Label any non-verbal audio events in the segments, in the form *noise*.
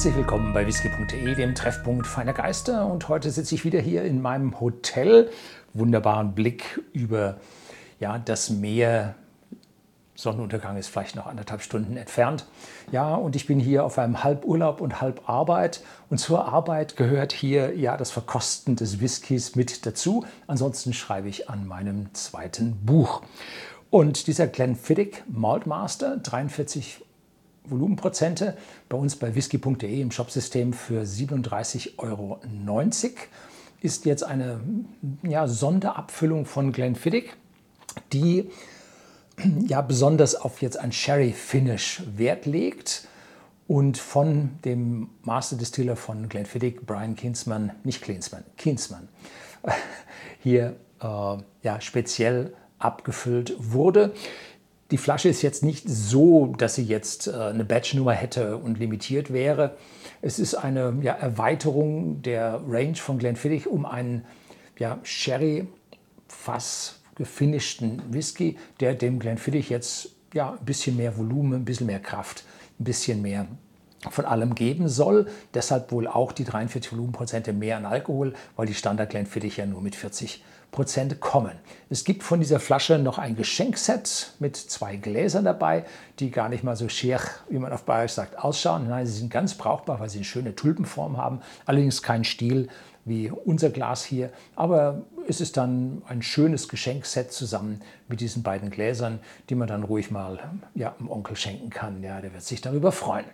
Herzlich willkommen bei whisky.de, dem Treffpunkt feiner Geister. Und heute sitze ich wieder hier in meinem Hotel. Wunderbaren Blick über ja, das Meer. Sonnenuntergang ist vielleicht noch anderthalb Stunden entfernt. Ja, und ich bin hier auf einem Halburlaub und Halbarbeit. Und zur Arbeit gehört hier ja das Verkosten des Whiskys mit dazu. Ansonsten schreibe ich an meinem zweiten Buch. Und dieser Glenfiddich Maltmaster, 43 Volumenprozente bei uns bei whisky.de im Shopsystem für 37,90 Euro. Ist jetzt eine ja, Sonderabfüllung von Glenfiddich, die ja besonders auf jetzt ein Sherry Finish Wert legt und von dem Master Distiller von Glenfiddich, Brian Kinsman, nicht Klinsmann, Kinsman, *laughs* hier äh, ja, speziell abgefüllt wurde. Die Flasche ist jetzt nicht so, dass sie jetzt äh, eine Batch-Nummer hätte und limitiert wäre. Es ist eine ja, Erweiterung der Range von Glenfiddich um einen ja, Sherry-Fass gefinischten Whisky, der dem Glenfiddich jetzt ja, ein bisschen mehr Volumen, ein bisschen mehr Kraft, ein bisschen mehr von allem geben soll. Deshalb wohl auch die 43 Volumenprozente mehr an Alkohol, weil die Standard Glenfiddich ja nur mit 40 Prozent kommen. Es gibt von dieser Flasche noch ein Geschenkset mit zwei Gläsern dabei, die gar nicht mal so schier, wie man auf Bayerisch sagt, ausschauen. Nein, sie sind ganz brauchbar, weil sie eine schöne Tulpenform haben. Allerdings kein Stiel wie unser Glas hier, aber es ist dann ein schönes Geschenkset zusammen mit diesen beiden Gläsern, die man dann ruhig mal ja, dem Onkel schenken kann. Ja, der wird sich darüber freuen.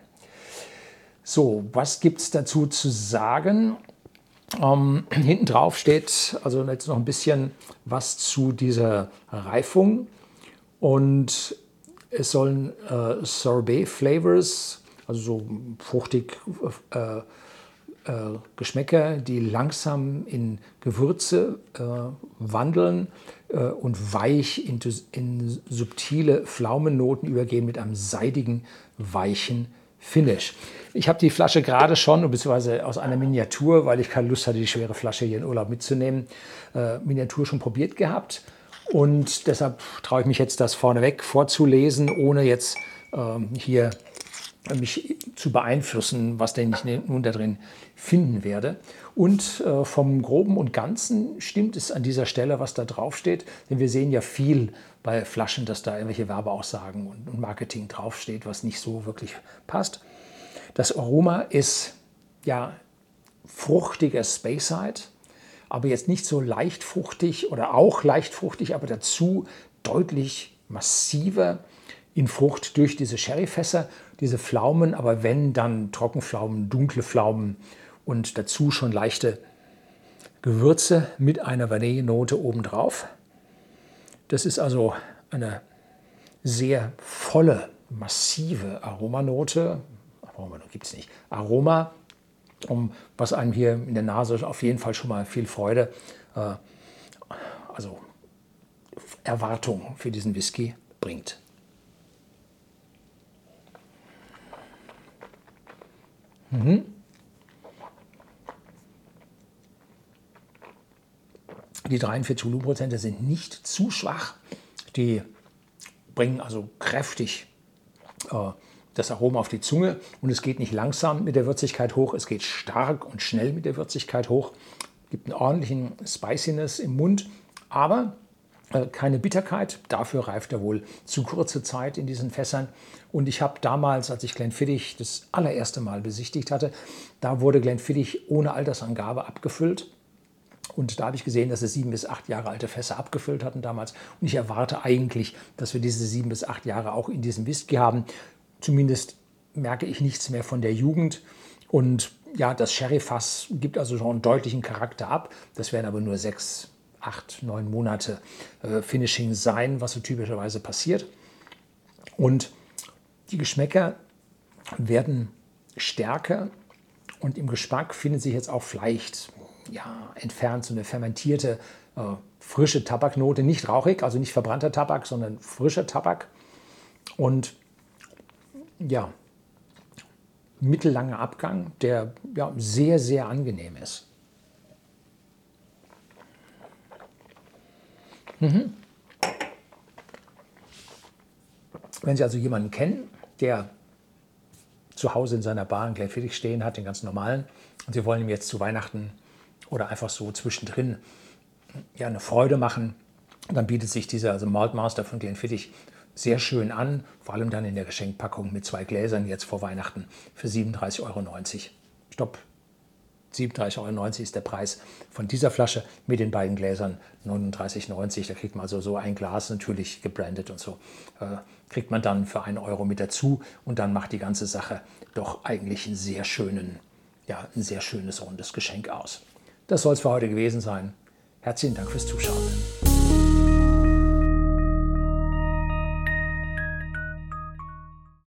So, was gibt es dazu zu sagen? Ähm, *clears throat* hinten drauf steht also jetzt noch ein bisschen was zu dieser Reifung und es sollen äh, Sorbet Flavors, also so fruchtig äh, äh, Geschmäcker, die langsam in Gewürze äh, wandeln äh, und weich in, in subtile Pflaumennoten übergehen mit einem seidigen, weichen Finish. Ich habe die Flasche gerade schon, beziehungsweise aus einer Miniatur, weil ich keine Lust hatte, die schwere Flasche hier in Urlaub mitzunehmen, äh, Miniatur schon probiert gehabt. Und deshalb traue ich mich jetzt, das vorneweg vorzulesen, ohne jetzt ähm, hier mich zu beeinflussen, was denn ich nun da drin finden werde. Und äh, vom Groben und Ganzen stimmt es an dieser Stelle, was da draufsteht, denn wir sehen ja viel bei Flaschen, dass da irgendwelche Werbeaussagen und, und Marketing draufsteht, was nicht so wirklich passt. Das Aroma ist ja fruchtiger Speyside, aber jetzt nicht so leicht fruchtig oder auch leicht fruchtig, aber dazu deutlich massiver in Frucht durch diese Sherryfässer, diese Pflaumen, aber wenn dann Trockenpflaumen, dunkle Pflaumen und dazu schon leichte Gewürze mit einer Vanillenote obendrauf. Das ist also eine sehr volle, massive Aromanote. Aroma gibt es nicht. Aroma, um, was einem hier in der Nase auf jeden Fall schon mal viel Freude, äh, also Erwartung für diesen Whisky bringt. Mhm. Die 43 Volumenprozente sind nicht zu schwach. Die bringen also kräftig äh, das Aroma auf die Zunge und es geht nicht langsam mit der Würzigkeit hoch, es geht stark und schnell mit der Würzigkeit hoch. Gibt einen ordentlichen Spiciness im Mund, aber keine Bitterkeit. Dafür reift er wohl zu kurze Zeit in diesen Fässern. Und ich habe damals, als ich Glenfiddich das allererste Mal besichtigt hatte, da wurde Glenfiddich ohne Altersangabe abgefüllt. Und da habe ich gesehen, dass es sieben bis acht Jahre alte Fässer abgefüllt hatten damals. Und ich erwarte eigentlich, dass wir diese sieben bis acht Jahre auch in diesem Whisky haben. Zumindest merke ich nichts mehr von der Jugend. Und ja, das Sherry-Fass gibt also schon einen deutlichen Charakter ab. Das werden aber nur sechs, acht, neun Monate äh, Finishing sein, was so typischerweise passiert. Und die Geschmäcker werden stärker und im Geschmack findet sich jetzt auch vielleicht ja, entfernt so eine fermentierte, äh, frische Tabaknote, nicht rauchig, also nicht verbrannter Tabak, sondern frischer Tabak. Und ja, mittellanger Abgang, der ja, sehr, sehr angenehm ist. Mhm. Wenn Sie also jemanden kennen, der zu Hause in seiner Bar einen Glenfiddich stehen hat, den ganz normalen, und Sie wollen ihm jetzt zu Weihnachten oder einfach so zwischendrin ja, eine Freude machen, dann bietet sich dieser also Malt Master von Glenfiddich sehr schön an, vor allem dann in der Geschenkpackung mit zwei Gläsern jetzt vor Weihnachten für 37,90 Euro. Stopp, 37,90 Euro ist der Preis von dieser Flasche mit den beiden Gläsern 39,90. Da kriegt man also so ein Glas natürlich gebrandet und so. Äh, kriegt man dann für einen Euro mit dazu und dann macht die ganze Sache doch eigentlich einen sehr schönen, ja, ein sehr schönes rundes Geschenk aus. Das soll es für heute gewesen sein. Herzlichen Dank fürs Zuschauen.